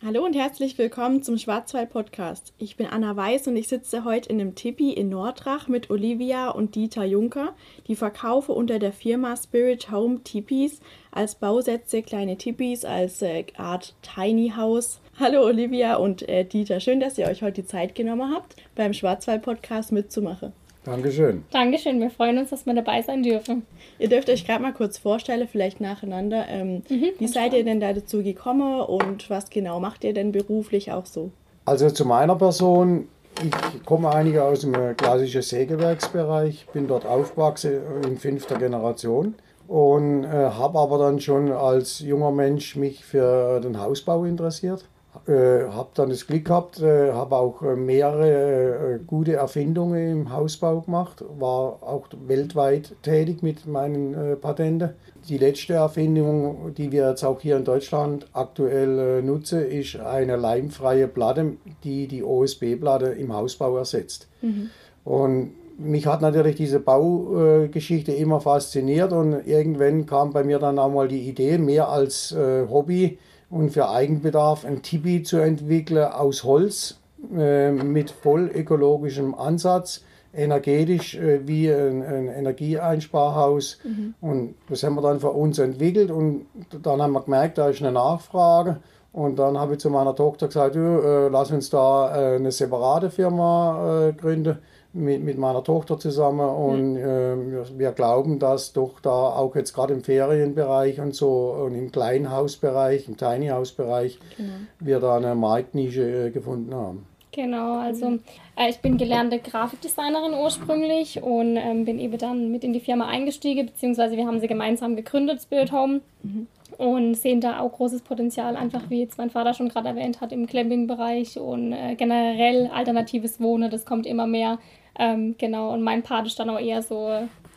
Hallo und herzlich willkommen zum Schwarzwald Podcast. Ich bin Anna Weiß und ich sitze heute in einem Tipi in Nordrach mit Olivia und Dieter Juncker, die verkaufe unter der Firma Spirit Home Tipis als Bausätze kleine Tipis als äh, Art Tiny House. Hallo Olivia und äh, Dieter, schön, dass ihr euch heute die Zeit genommen habt, beim Schwarzwald Podcast mitzumachen. Dankeschön. Dankeschön, wir freuen uns, dass wir dabei sein dürfen. Ihr dürft euch gerade mal kurz vorstellen, vielleicht nacheinander. Ähm, mhm, wie seid ihr denn da dazu gekommen und was genau macht ihr denn beruflich auch so? Also zu meiner Person, ich komme einige aus dem klassischen Sägewerksbereich, bin dort aufgewachsen in fünfter Generation und äh, habe aber dann schon als junger Mensch mich für den Hausbau interessiert äh, habe dann das Glück gehabt, äh, habe auch äh, mehrere äh, gute Erfindungen im Hausbau gemacht, war auch weltweit tätig mit meinen äh, Patenten. Die letzte Erfindung, die wir jetzt auch hier in Deutschland aktuell nutzen, ist eine leimfreie Platte, die die OSB-Platte im Hausbau ersetzt. Mhm. Und mich hat natürlich diese Baugeschichte immer fasziniert und irgendwann kam bei mir dann auch mal die Idee, mehr als Hobby, und für Eigenbedarf ein Tipi zu entwickeln aus Holz äh, mit voll ökologischem Ansatz, energetisch äh, wie ein, ein Energieeinsparhaus. Mhm. Und das haben wir dann für uns entwickelt und dann haben wir gemerkt, da ist eine Nachfrage. Und dann habe ich zu meiner Tochter gesagt, äh, lass uns da äh, eine separate Firma äh, gründen mit, mit meiner Tochter zusammen und äh, wir, wir, glauben, dass doch da auch jetzt gerade im Ferienbereich und so und im Kleinhausbereich, im Tiny House Bereich, genau. wir da eine Marktnische äh, gefunden haben. Genau, also äh, ich bin gelernte Grafikdesignerin ursprünglich und ähm, bin eben dann mit in die Firma eingestiegen, beziehungsweise wir haben sie gemeinsam gegründet, Spirit Home. Mhm. Und sehen da auch großes Potenzial, einfach wie jetzt mein Vater schon gerade erwähnt hat, im Campingbereich und äh, generell alternatives Wohnen, das kommt immer mehr. Ähm, genau, und mein Part ist dann auch eher so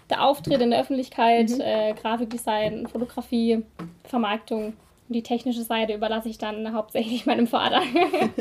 der Auftritt in der Öffentlichkeit, mhm. äh, Grafikdesign, Fotografie, Vermarktung. Und die technische Seite überlasse ich dann hauptsächlich meinem Vater.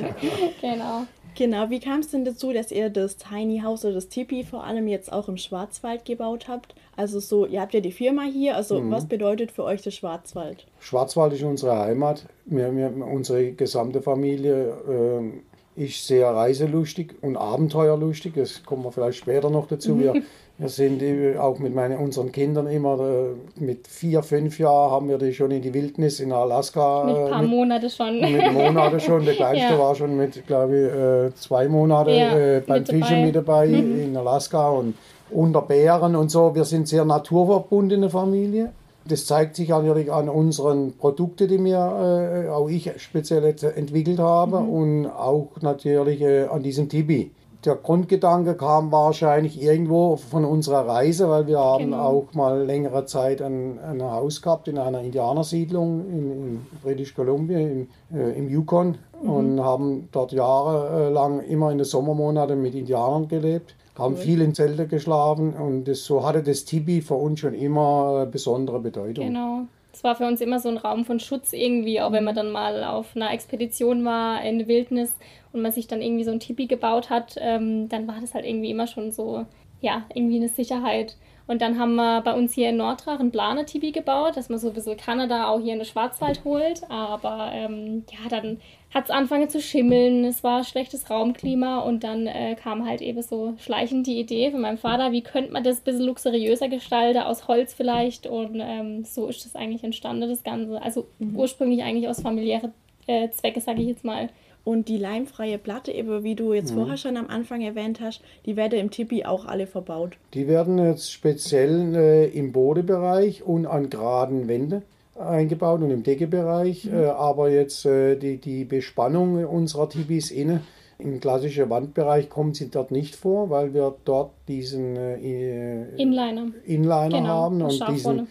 genau. Genau, wie kam es denn dazu, dass ihr das Tiny House oder das Tipi vor allem jetzt auch im Schwarzwald gebaut habt? Also so, ihr habt ja die Firma hier, also mhm. was bedeutet für euch der Schwarzwald? Schwarzwald ist unsere Heimat. Wir, wir, unsere gesamte Familie äh, ist sehr reiselustig und abenteuerlustig. Das kommen wir vielleicht später noch dazu. Wir, wir sind auch mit meinen, unseren Kindern immer äh, mit vier, fünf Jahren haben wir die schon in die Wildnis in Alaska. Mit ein paar mit, Monate schon. Mit Monaten schon. Der kleinste ja. war schon mit, glaube ich, äh, zwei Monate ja, äh, beim mit Fischen mit dabei mhm. in Alaska und unter Bären und so. Wir sind sehr naturverbundene Familie. Das zeigt sich natürlich an unseren Produkten, die wir, äh, auch ich speziell entwickelt habe mhm. und auch natürlich äh, an diesem Tibi. Der Grundgedanke kam wahrscheinlich irgendwo von unserer Reise, weil wir haben genau. auch mal längere Zeit ein, ein Haus gehabt in einer Indianersiedlung in, in British Columbia, in, äh, im Yukon mhm. und haben dort jahrelang immer in den Sommermonaten mit Indianern gelebt haben viel in Zelte geschlafen und das, so hatte das Tibi für uns schon immer besondere Bedeutung. Genau. Es war für uns immer so ein Raum von Schutz irgendwie, auch wenn man dann mal auf einer Expedition war in der Wildnis und man sich dann irgendwie so ein Tipi gebaut hat, ähm, dann war das halt irgendwie immer schon so, ja, irgendwie eine Sicherheit. Und dann haben wir bei uns hier in Nordrach ein Planer-Tibi gebaut, dass man so ein bisschen Kanada auch hier in den Schwarzwald holt. Aber ähm, ja, dann hat es angefangen zu schimmeln, es war schlechtes Raumklima und dann äh, kam halt eben so schleichend die Idee von meinem Vater, wie könnte man das ein bisschen luxuriöser gestalten, aus Holz vielleicht. Und ähm, so ist das eigentlich entstanden, das Ganze. Also mhm. ursprünglich eigentlich aus familiären äh, Zwecke, sage ich jetzt mal. Und die leimfreie Platte, eben wie du jetzt mhm. vorher schon am Anfang erwähnt hast, die werden im Tipi auch alle verbaut. Die werden jetzt speziell äh, im Bodebereich und an geraden Wänden eingebaut und im Deckebereich. Mhm. Äh, aber jetzt äh, die, die Bespannung unserer Tipis innen im klassischen Wandbereich kommen sie dort nicht vor, weil wir dort diesen äh, Inliner, Inliner genau, haben und diesen,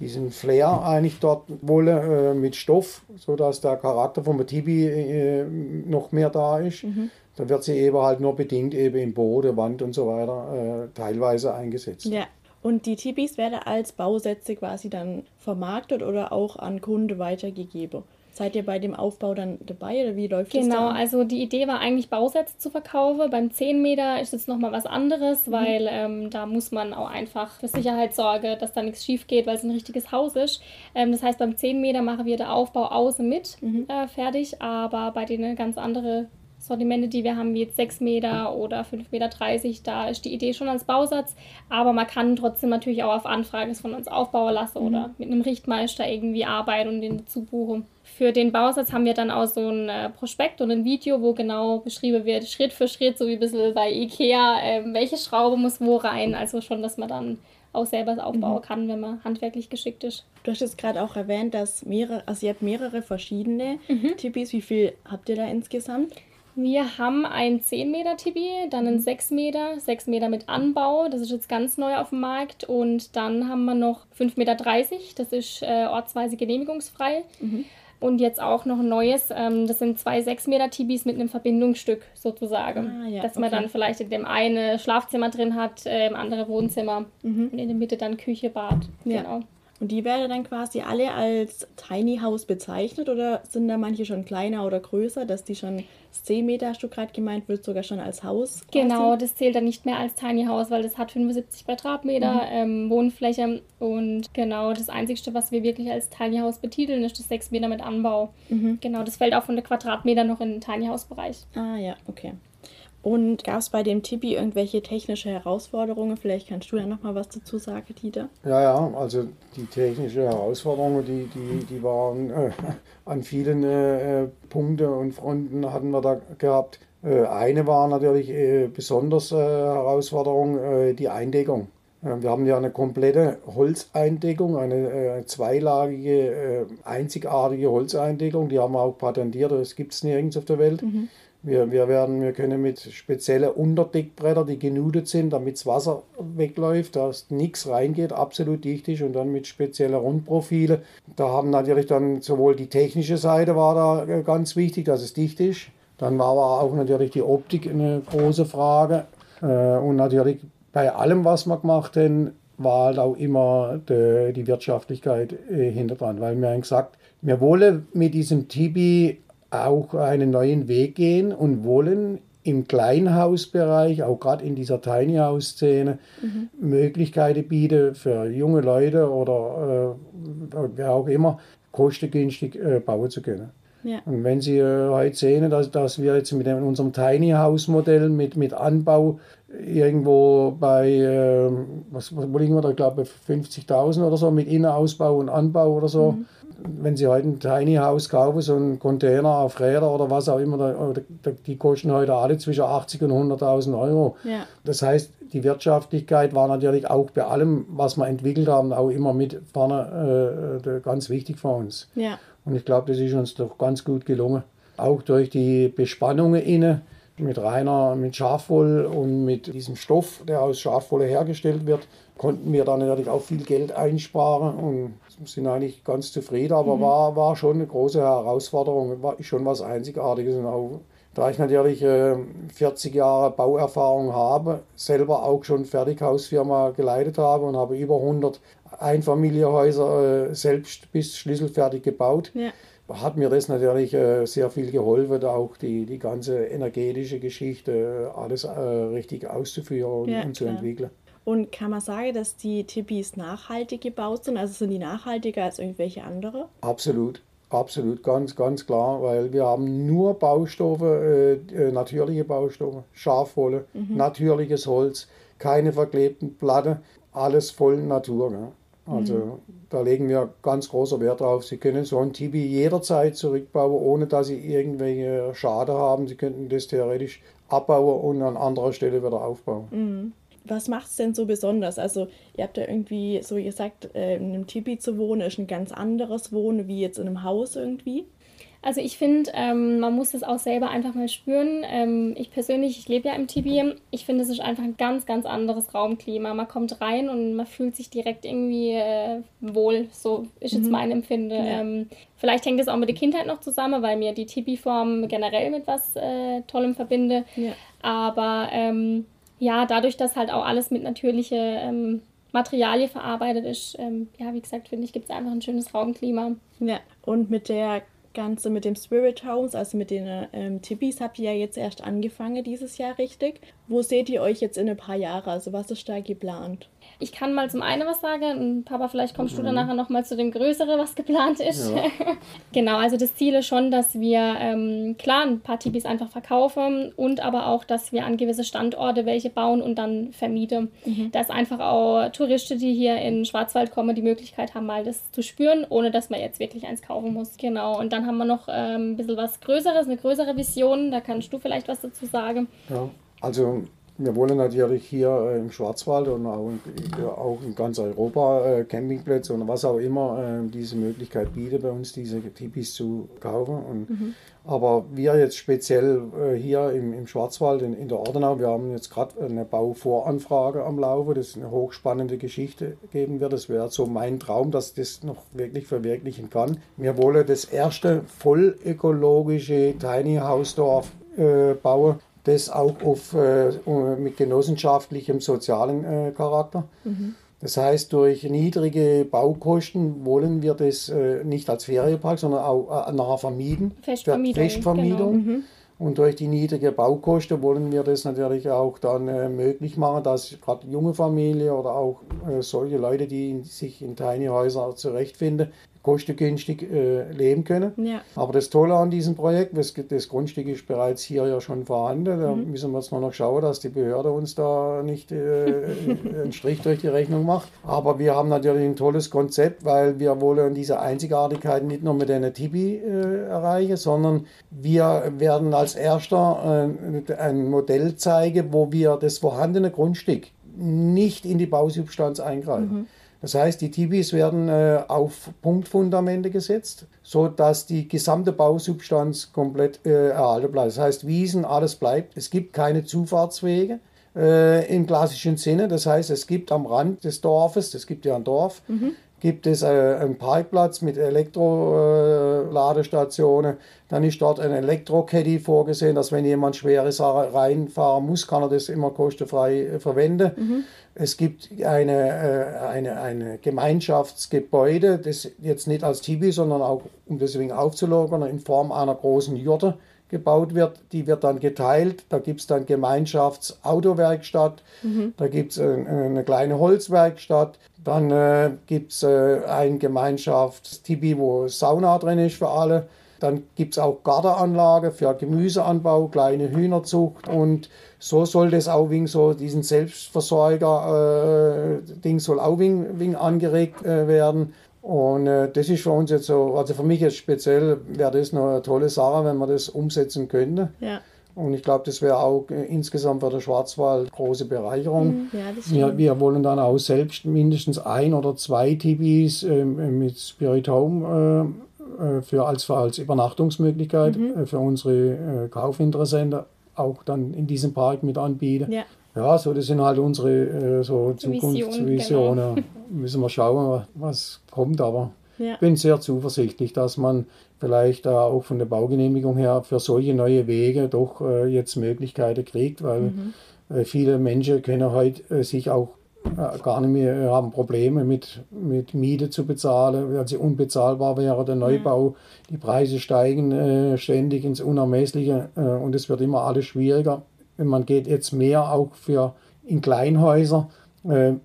diesen Flair eigentlich dort wolle äh, mit Stoff, sodass der Charakter vom Tibi äh, noch mehr da ist. Mhm. Da wird sie eben halt nur bedingt eben im Boden, Wand und so weiter äh, teilweise eingesetzt. Ja. Und die Tipis werden als Bausätze quasi dann vermarktet oder auch an Kunden weitergegeben. Seid ihr bei dem Aufbau dann dabei oder wie läuft genau, das? Genau, also die Idee war eigentlich Bausätze zu verkaufen. Beim 10 Meter ist jetzt nochmal was anderes, mhm. weil ähm, da muss man auch einfach für Sicherheit sorgen, dass da nichts schief geht, weil es ein richtiges Haus ist. Ähm, das heißt, beim 10 Meter machen wir den Aufbau außen mit mhm. äh, fertig, aber bei denen ganz andere Sortimente, die wir haben, wie jetzt 6 Meter oder 5,30 Meter, da ist die Idee schon als Bausatz. Aber man kann trotzdem natürlich auch auf Anfrage von uns aufbauen lassen mhm. oder mit einem Richtmeister irgendwie arbeiten und den dazu buchen. Für den Bausatz haben wir dann auch so ein äh, Prospekt und ein Video, wo genau beschrieben wird, Schritt für Schritt, so wie ein bisschen bei Ikea, äh, welche Schraube muss wo rein. Also schon, dass man dann auch selber aufbauen mhm. kann, wenn man handwerklich geschickt ist. Du hast jetzt gerade auch erwähnt, dass mehrere, also ihr habt mehrere verschiedene mhm. Tippis. Wie viel habt ihr da insgesamt? Wir haben ein 10 Meter Tibi, dann ein 6 Meter, 6 Meter mit Anbau, das ist jetzt ganz neu auf dem Markt. Und dann haben wir noch 5,30 Meter, das ist äh, ortsweise genehmigungsfrei. Mhm. Und jetzt auch noch ein neues, ähm, das sind zwei 6 Meter Tibis mit einem Verbindungsstück sozusagen. Ah, ja, dass man okay. dann vielleicht in dem einen Schlafzimmer drin hat, äh, im anderen Wohnzimmer und in der Mitte dann Küche, Bad. Ja. Genau. Und die werden dann quasi alle als Tiny House bezeichnet oder sind da manche schon kleiner oder größer, dass die schon 10 Meter, hast du gerade gemeint, wird sogar schon als Haus? Quasi? Genau, das zählt dann nicht mehr als Tiny House, weil das hat 75 Quadratmeter mhm. ähm, Wohnfläche und genau das Einzige, was wir wirklich als Tiny House betiteln, ist das 6 Meter mit Anbau. Mhm. Genau, das fällt auch von der Quadratmeter noch in den Tiny House Bereich. Ah ja, okay. Und gab es bei dem Tipi irgendwelche technische Herausforderungen? Vielleicht kannst du ja noch mal was dazu sagen, Dieter. Ja, ja, also die technische Herausforderungen, die, die, die waren äh, an vielen äh, Punkten und Fronten hatten wir da gehabt. Äh, eine war natürlich äh, besonders äh, Herausforderung, äh, die Eindeckung. Wir haben ja eine komplette Holzeindeckung, eine zweilagige, einzigartige Holzeindeckung. Die haben wir auch patentiert, das gibt es nirgends auf der Welt. Mhm. Wir, wir, werden, wir können mit speziellen Unterdeckbretter, die genudet sind, damit das Wasser wegläuft, dass nichts reingeht, absolut dicht ist und dann mit speziellen Rundprofile. Da haben natürlich dann sowohl die technische Seite war da ganz wichtig, dass es dicht ist. Dann war aber auch natürlich die Optik eine große Frage. Äh, und natürlich bei allem, was wir gemacht haben, war halt auch immer die, die Wirtschaftlichkeit äh, hinter dran. Weil wir haben gesagt, wir wollen mit diesem Tibi auch einen neuen Weg gehen und wollen im Kleinhausbereich, auch gerade in dieser Tiny House Szene, mhm. Möglichkeiten bieten für junge Leute oder äh, wer auch immer, kostengünstig äh, bauen zu können. Ja. Und wenn Sie äh, heute sehen, dass, dass wir jetzt mit dem, unserem Tiny House Modell mit, mit Anbau irgendwo bei, äh, was, wo liegen wir da, ich glaube 50.000 oder so, mit Innenausbau und Anbau oder so, mhm wenn Sie heute ein Tiny House kaufen, so ein Container auf Räder oder was auch immer, die kosten heute alle zwischen 80 und 100.000 Euro. Ja. Das heißt, die Wirtschaftlichkeit war natürlich auch bei allem, was wir entwickelt haben, auch immer mit vorne äh, ganz wichtig für uns. Ja. Und ich glaube, das ist uns doch ganz gut gelungen. Auch durch die Bespannungen innen mit reiner, mit Schafwoll und mit diesem Stoff, der aus Schafwolle hergestellt wird, konnten wir dann natürlich auch viel Geld einsparen und sind eigentlich ganz zufrieden, aber mhm. war, war schon eine große Herausforderung, war schon was Einzigartiges. Und auch, da ich natürlich äh, 40 Jahre Bauerfahrung habe, selber auch schon Fertighausfirma geleitet habe und habe über 100 Einfamilienhäuser äh, selbst bis schlüsselfertig gebaut. Ja hat mir das natürlich äh, sehr viel geholfen, auch die, die ganze energetische Geschichte, äh, alles äh, richtig auszuführen und, ja, und zu entwickeln. Und kann man sagen, dass die Tipis nachhaltig gebaut sind? Also sind die nachhaltiger als irgendwelche andere? Absolut. Absolut, ganz, ganz klar, weil wir haben nur Baustoffe, äh, natürliche Baustoffe, Schafwolle, mhm. natürliches Holz, keine verklebten Platten, alles voll Natur. Ne? Also mhm. da legen wir ganz großer Wert drauf. Sie können so ein Tibi jederzeit zurückbauen, ohne dass Sie irgendwelche Schade haben. Sie könnten das theoretisch abbauen und an anderer Stelle wieder aufbauen. Mhm. Was macht es denn so besonders? Also ihr habt ja irgendwie so gesagt, äh, in einem Tipi zu wohnen ist ein ganz anderes Wohnen wie jetzt in einem Haus irgendwie. Also ich finde, ähm, man muss das auch selber einfach mal spüren. Ähm, ich persönlich, ich lebe ja im Tibi. Ich finde, es ist einfach ein ganz, ganz anderes Raumklima. Man kommt rein und man fühlt sich direkt irgendwie äh, wohl. So ist jetzt mhm. mein Empfinden. Ja. Ähm, vielleicht hängt es auch mit der Kindheit noch zusammen, weil mir die Tibi-Form generell mit was äh, Tollem verbinde. Ja. Aber ähm, ja, dadurch, dass halt auch alles mit natürlichen ähm, Materialien verarbeitet ist, ähm, ja, wie gesagt, finde ich, gibt es einfach ein schönes Raumklima. Ja, und mit der Ganze mit dem Spirit Homes, also mit den ähm, Tippis, habt ihr ja jetzt erst angefangen dieses Jahr richtig. Wo seht ihr euch jetzt in ein paar Jahren? Also was ist da geplant? Ich kann mal zum einen was sagen und Papa, vielleicht kommst mhm. du dann nachher nochmal zu dem Größeren, was geplant ist. Ja. genau, also das Ziel ist schon, dass wir ähm, klar ein paar Tipis einfach verkaufen und aber auch, dass wir an gewisse Standorte welche bauen und dann vermieten. Mhm. Dass einfach auch Touristen, die hier in Schwarzwald kommen, die Möglichkeit haben, mal das zu spüren, ohne dass man jetzt wirklich eins kaufen muss. Genau, und dann haben wir noch ähm, ein bisschen was Größeres, eine größere Vision. Da kannst du vielleicht was dazu sagen. Ja, also wir wollen natürlich hier äh, im Schwarzwald und auch in, auch in ganz Europa äh, Campingplätze und was auch immer äh, diese Möglichkeit bietet, bei uns diese Tipis zu kaufen. Und, mhm. Aber wir jetzt speziell äh, hier im, im Schwarzwald in, in, der Ordenau, wir haben jetzt gerade eine Bauvoranfrage am Laufe, das eine hochspannende Geschichte geben wird. Das wäre so mein Traum, dass das noch wirklich verwirklichen kann. Wir wollen das erste voll ökologische Tiny House Dorf äh, bauen das auch auf, äh, mit genossenschaftlichem sozialen äh, Charakter. Mhm. Das heißt, durch niedrige Baukosten wollen wir das äh, nicht als Ferienpark, sondern auch äh, nachher vermieden. Festvermietung. Festvermietung. Genau. Mhm. Und durch die niedrige Baukosten wollen wir das natürlich auch dann äh, möglich machen, dass gerade junge Familien oder auch äh, solche Leute, die sich in Tiny Häuser zurechtfinden, kostengünstig äh, leben können. Ja. Aber das Tolle an diesem Projekt, das, das, Grundstück ist bereits hier ja schon vorhanden. Da mhm. müssen wir jetzt nur noch schauen, dass die Behörde uns da nicht äh, einen Strich durch die Rechnung macht. Aber wir haben natürlich ein tolles Konzept, weil wir wollen diese Einzigartigkeit nicht nur mit einer Tibi äh, erreichen, sondern wir werden als erster äh, ein Modell zeigen, wo wir das vorhandene Grundstück nicht in die Bausubstanz eingreifen. Mhm. Das heißt, die Tibis werden äh, auf Punktfundamente gesetzt, sodass die gesamte Bausubstanz komplett äh, erhalten bleibt. Das heißt, Wiesen, alles bleibt. Es gibt keine Zufahrtswege äh, im klassischen Sinne. Das heißt, es gibt am Rand des Dorfes, es gibt ja ein Dorf, mhm gibt es äh, einen Parkplatz mit Elektroladestationen. Äh, dann ist dort ein Elektro-Caddy vorgesehen, dass wenn jemand schwere Sachen reinfahren muss, kann er das immer kostenfrei äh, verwenden. Mhm. Es gibt eine, eine, eine Gemeinschaftsgebäude, das jetzt nicht als Tibi, sondern auch, um deswegen aufzulogern, in Form einer großen Jurte gebaut wird, die wird dann geteilt. Da gibt es dann Gemeinschaftsautowerkstatt, mhm. da gibt es eine kleine Holzwerkstatt, dann äh, gibt es äh, ein Gemeinschaftstibi, wo Sauna drin ist für alle. Dann gibt es auch Gartenanlage für Gemüseanbau, kleine Hühnerzucht und so soll das auch wegen so diesen Selbstversorger-Ding äh, soll auch wegen, wegen angeregt äh, werden. Und äh, das ist für uns jetzt so, also für mich jetzt speziell wäre das eine tolle Sache, wenn man das umsetzen könnte. Ja. Und ich glaube, das wäre auch äh, insgesamt für den Schwarzwald große Bereicherung. Mhm, ja, wir, wir, wollen dann auch selbst mindestens ein oder zwei Tibis äh, mit Spirit Home äh, äh, für als, als Übernachtungsmöglichkeit mhm. Äh, für unsere Kaufinteressenten auch dann in diesem Park mit anbieten. Ja. Ja, so das sind halt unsere so Zukunftsvisionen. Genau. Müssen wir schauen, was kommt, aber ja. Ich bin sehr zuversichtlich, dass man vielleicht äh, auch von der Baugenehmigung her für solche neue Wege doch äh, jetzt Möglichkeiten kriegt, weil mhm. äh, viele Menschen können heute äh, sich auch äh, gar nicht mehr äh, haben Probleme mit, mit Miete zu bezahlen, weil sie unbezahlbar wäre, der Neubau. Ja. Die Preise steigen ständig ins Unermessliche und es wird immer alles schwieriger. Man geht jetzt mehr auch für in Kleinhäuser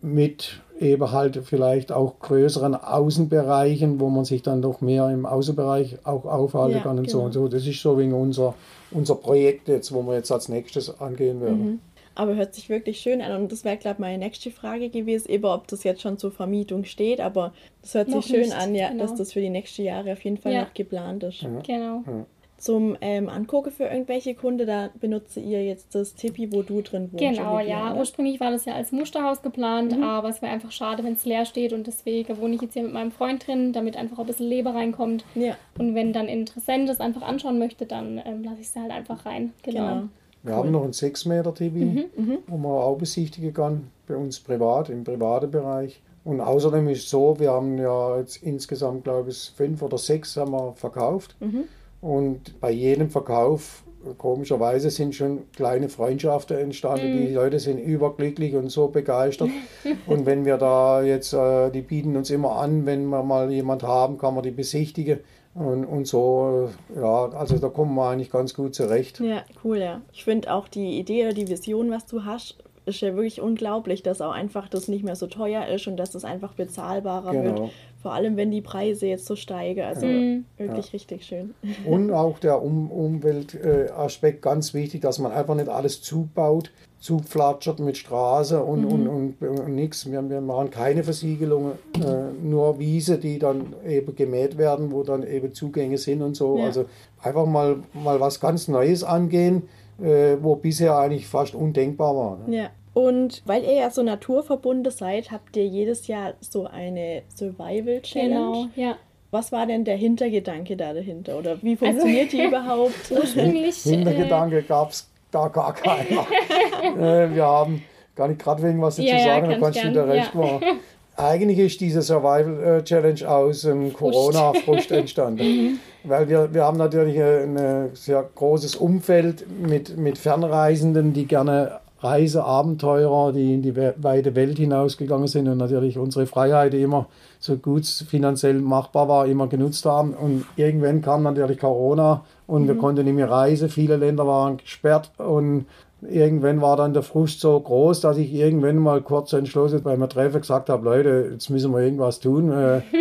mit eben halt vielleicht auch größeren Außenbereichen, wo man sich dann doch mehr im Außenbereich auch aufhalten ja, kann und genau. so und so. Das ist so wegen unser, unser Projekt jetzt, wo wir jetzt als nächstes angehen werden. Mhm. Aber hört sich wirklich schön an und das wäre, glaube ich, meine nächste Frage gewesen, eben ob das jetzt schon zur Vermietung steht, aber das hört noch sich schön nicht, an, ja, genau. dass das für die nächsten Jahre auf jeden Fall ja. noch geplant ist. Ja. Genau. Zum ähm, Angucken für irgendwelche Kunden, da benutze ihr jetzt das Tipi, wo du drin wohnst. Genau, ja. Oder? Ursprünglich war das ja als Musterhaus geplant, mhm. aber es wäre einfach schade, wenn es leer steht und deswegen wohne ich jetzt hier mit meinem Freund drin, damit einfach ein bisschen Leber reinkommt. Ja. Und wenn dann Interessent das einfach anschauen möchte, dann ähm, lasse ich es halt einfach rein. Genau. genau. Wir cool. haben noch ein 6 Meter Tipi, mhm, wo man auch besichtigen kann, bei uns privat, im privaten Bereich. Und außerdem ist es so, wir haben ja jetzt insgesamt, glaube ich, fünf oder sechs haben wir verkauft. Mhm. Und bei jedem Verkauf, komischerweise, sind schon kleine Freundschaften entstanden. Mhm. Die Leute sind überglücklich und so begeistert. und wenn wir da jetzt, äh, die bieten uns immer an, wenn wir mal jemand haben, kann man die besichtigen. Und, und so, ja, also da kommen wir eigentlich ganz gut zurecht. Ja, cool, ja. Ich finde auch die Idee oder die Vision, was du hast, ist ja wirklich unglaublich, dass auch einfach das nicht mehr so teuer ist und dass es einfach bezahlbarer Genau. wird. Vor allem, wenn die Preise jetzt so steigen. Also Mhm. wirklich richtig schön. Und auch der um Umweltaspekt ganz wichtig, dass man einfach nicht alles zubaut, zupflatschert mit Straße und, und, und, und nichts. Wir, wir machen keine Versiegelungen, äh, nur Wiese, die dann eben gemäht werden, wo dann eben Zugänge sind und so. Ja. Also einfach mal, mal was ganz Neues angehen, äh, wo bisher eigentlich fast undenkbar war. Ne? Ja. Und weil ihr ja so naturverbunden seid, habt ihr jedes Jahr so eine Survival Challenge. Genau, ja. Was war denn der Hintergedanke da dahinter? Oder wie funktioniert die überhaupt? Ursprünglich. Äh, Hintergedanke gab es da gar keiner. äh, wir haben gar nicht gerade wegen was dazu Ja, ja, sagen, da kann kannst ich du dir recht ja. machen. Eigentlich ist diese Survival äh, Challenge aus dem Corona-Frust Mhm. entstanden. Weil wir, wir haben natürlich ein, sehr großes Umfeld mit, mit Fernreisenden, die gerne Reiseabenteurer, die in die we- weite Welt hinausgegangen sind und natürlich unsere Freiheit, die immer so gut finanziell machbar war, immer genutzt haben. Und irgendwann kam natürlich Corona und wir konnten nicht mehr reisen. Viele Länder waren gesperrt und irgendwann war dann der Frust so groß, dass ich irgendwann mal kurz entschlossen bei meinem Treffen gesagt habe, Leute, jetzt müssen wir irgendwas tun. Äh,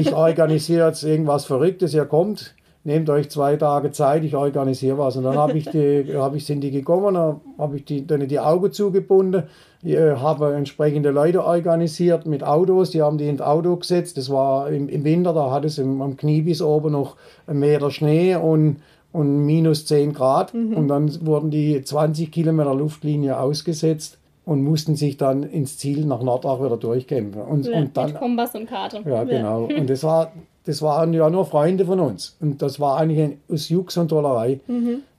Ich organisiere jetzt irgendwas Verrücktes, ihr kommt, nehmt euch zwei Tage Zeit, ich organisiere was. Und dann habe ich die, hab ich, sind die gekommen, habe ich die, denen die Augen zugebunden, habe entsprechende Leute organisiert mit Autos, die haben die ins Auto gesetzt. Das war im, im Winter, da hat es im, am Knie bis oben noch einen Meter Schnee und und minus 10 Grad. Und dann wurden die 20 Kilometer Luftlinie ausgesetzt und mussten sich dann ins Ziel nach Nordach wieder durchkämpfen. Und, Ja, und dann, Mit Kompass und Karte. ja, genau. Und das war, das waren ja nur Freunde von uns. Und das war eigentlich ein, aus Jux und Tollerei.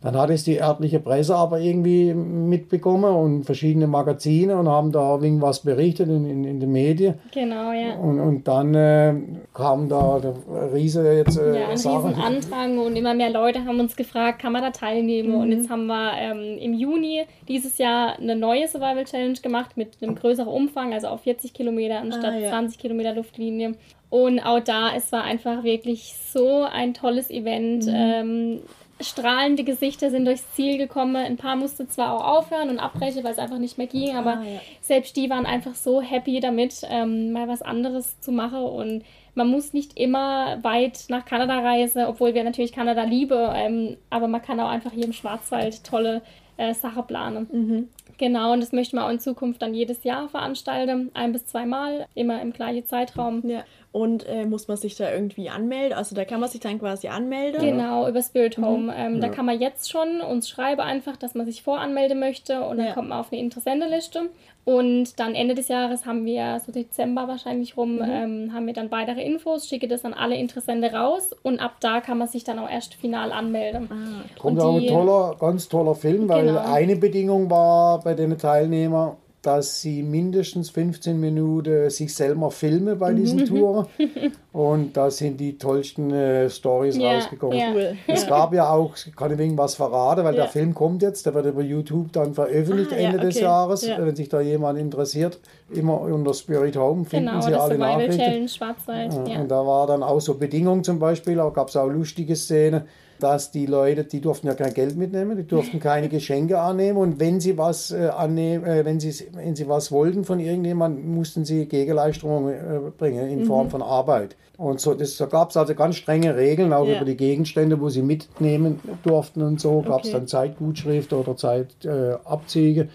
Dann hat es die örtliche Presse aber irgendwie mitbekommen und verschiedene Magazine und haben da irgendwas berichtet in, in, in den Medien. Genau, ja. Und, und dann äh, kam da der Riese jetzt äh, Ja, ein Sache. riesen Andrang und immer mehr Leute haben uns gefragt, kann man da teilnehmen? Und jetzt haben wir ähm, im Juni dieses Jahr eine neue Survival Challenge gemacht mit einem größeren Umfang, also auf 40 Kilometer anstatt Ah, ja. 20 Kilometer Luftlinie. Und auch da, es war einfach wirklich so ein tolles Event. Ähm, strahlende Gesichter sind durchs Ziel gekommen. Ein paar mussten zwar auch aufhören und abbrechen, weil es einfach nicht mehr ging, aber Ah, ja. selbst die waren einfach so happy damit, ähm, mal was anderes zu machen. Und man muss nicht immer weit nach Kanada reisen, obwohl wir natürlich Kanada lieben, ähm, aber man kann auch einfach hier im Schwarzwald tolle äh, Sachen planen. Genau, und das möchten wir auch in Zukunft dann jedes Jahr veranstalten, ein bis zweimal, immer im gleichen Zeitraum. Ja. Und äh, muss man sich da irgendwie anmelden? Also da kann man sich dann quasi anmelden. Genau, über Spirit Home. Ähm, Da Ja. kann man jetzt schon uns schreiben einfach, dass man sich voranmelden möchte und dann Ja. kommt man auf eine Interessentenliste. Und dann Ende des Jahres haben wir, so Dezember wahrscheinlich rum, ähm, haben wir dann weitere Infos, schicke das an alle Interessenten raus und ab da kann man sich dann auch erst final anmelden. Ah, Kommt Und auch ein toller, ganz toller Film, weil Genau. eine Bedingung war bei den Teilnehmern, dass sie mindestens 15 Minuten sich selber filmen bei diesen Mhm. Touren. Und da sind die tollsten äh, Stories Ja, rausgekommen. ja. cool. Es gab ja auch, ich kann irgendwas verraten, weil Ja. der Film kommt jetzt, der wird über YouTube dann veröffentlicht Ah, ja, Ende des okay. Jahres. Ja. Wenn sich da jemand interessiert, immer unter Spirit Home finden Genau, Sie das alle Survival Nachrichten. Challenge Schwarzwald. Und da war dann auch so Bedingungen zum Beispiel, auch gab es auch lustige Szenen, dass die Leute, die durften ja kein Geld mitnehmen, die durften keine Geschenke annehmen und wenn sie was äh, annehmen, äh, wenn sie wenn sie was wollten von irgendjemandem, mussten sie Gegenleistungen äh, bringen in Form von Arbeit. Und so, das, da gab es also ganz strenge Regeln, auch Ja. über die Gegenstände, wo sie mitnehmen durften und so. Gab es Okay. dann Zeitgutschrift oder Zeitabzüge. Äh,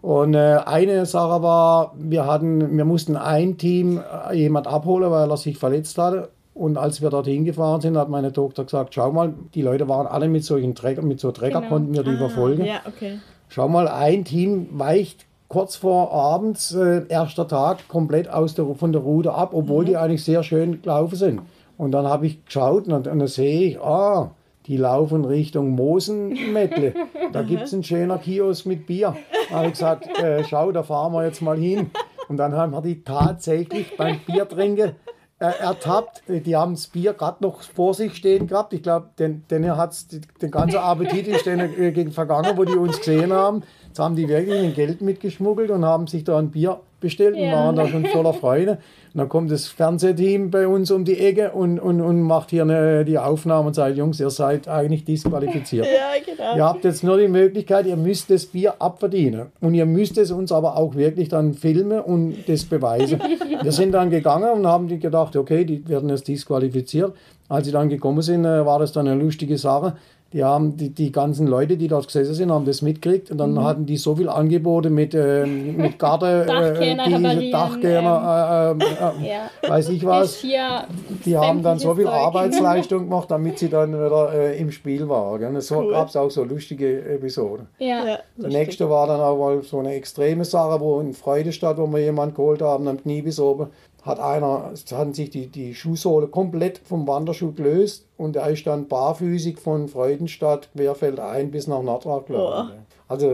und äh, eine Sache war, wir hatten, wir mussten ein Team äh, jemand abholen, weil er sich verletzt hatte. Und als wir dorthin gefahren sind, hat meine Tochter gesagt, schau mal, die Leute waren alle mit solchen Trecker, mit so Trecker Genau. konnten wir die überfolgen. Ah, Ja, okay. Schau mal, ein Team weicht kurz vor abends, äh, erster Tag, komplett aus der, von der Route ab, obwohl die eigentlich sehr schön gelaufen sind. Und dann habe ich geschaut und, und dann sehe ich, ah, die laufen Richtung Mosenmettle. Da gibt es einen schönen Kiosk mit Bier. Da habe ich gesagt, äh, schau, da fahren wir jetzt mal hin. Und dann haben wir die tatsächlich beim Biertrinken äh, ertappt. Die haben das Bier gerade noch vor sich stehen gehabt. Ich glaube, den, den hat's, den ganzen Appetit ist denen äh, gegen vergangen, wo die uns gesehen haben. Jetzt haben die wirklich ein Geld mitgeschmuggelt und haben sich da ein Bier bestellt und Ja. waren da schon voller Freude. Und dann kommt das Fernsehteam bei uns um die Ecke und, und, und macht hier eine, die Aufnahme und sagt, Jungs, ihr seid eigentlich disqualifiziert. Ja, genau. Ihr habt jetzt nur die Möglichkeit, ihr müsst das Bier abverdienen. Und ihr müsst es uns aber auch wirklich dann filmen und das beweisen. Wir sind dann gegangen und haben gedacht, okay, die werden jetzt disqualifiziert. Als sie dann gekommen sind, äh, war das dann eine lustige Sache. Die haben die, die ganzen Leute, die dort gesessen sind, haben das mitgekriegt und dann hatten die so viel Angebote mit, ähm, mit Dachkähner, äh, äh, äh, Ja. weiß ich was. Die haben dann so viel Zeug. Arbeitsleistung gemacht, damit sie dann wieder äh, im Spiel war. Gell? So Cool. gab es auch so lustige Episoden. Ja. Ja, Der nächste war dann auch mal so eine extreme Sache, wo in Freudestadt, wo wir jemanden geholt haben, am Knie bis oben, hat einer, es hatten sich die, die Schuhsohle komplett vom Wanderschuh gelöst und er ist dann barfüßig von Freudenstadt querfeldein bis nach Nordrhein gelaufen. Also.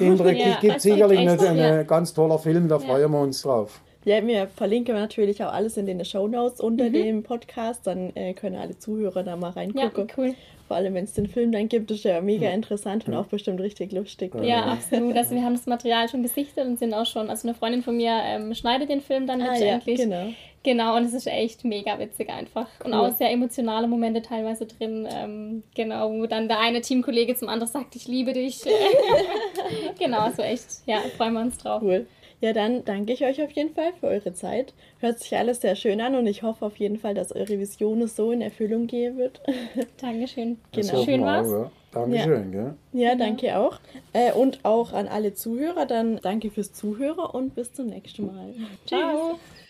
Indre, Ja, gibt sicherlich ist echt, ein ja. ganz toller Film, da freuen wir uns drauf. Ja, wir verlinken natürlich auch alles in den Shownotes unter Mhm. dem Podcast. Dann äh, können alle Zuhörer da mal Ja, reingucken. cool. Vor allem, wenn es den Film dann gibt, ist ja mega interessant und auch bestimmt richtig lustig. Ja, absolut. Also wir haben das Material schon gesichtet und sind auch schon, also eine Freundin von mir ähm, schneidet den Film dann Ah, ja, letztendlich. genau. Genau, und es ist echt mega witzig einfach. Und Cool. auch sehr emotionale Momente teilweise drin. Ähm, genau, wo dann der eine Teamkollege zum anderen sagt, ich liebe dich. genau, also echt, ja, freuen wir uns drauf. Cool. Ja, dann danke ich euch auf jeden Fall für eure Zeit. Hört sich alles sehr schön an und ich hoffe auf jeden Fall, dass eure Vision so in Erfüllung gehen wird. Dankeschön. Genau. Das Schön war's. auch, ja. Dankeschön. Gell? Ja, danke auch. Äh, und auch an alle Zuhörer. Dann danke fürs Zuhören und bis zum nächsten Mal. Ciao. Tschüss.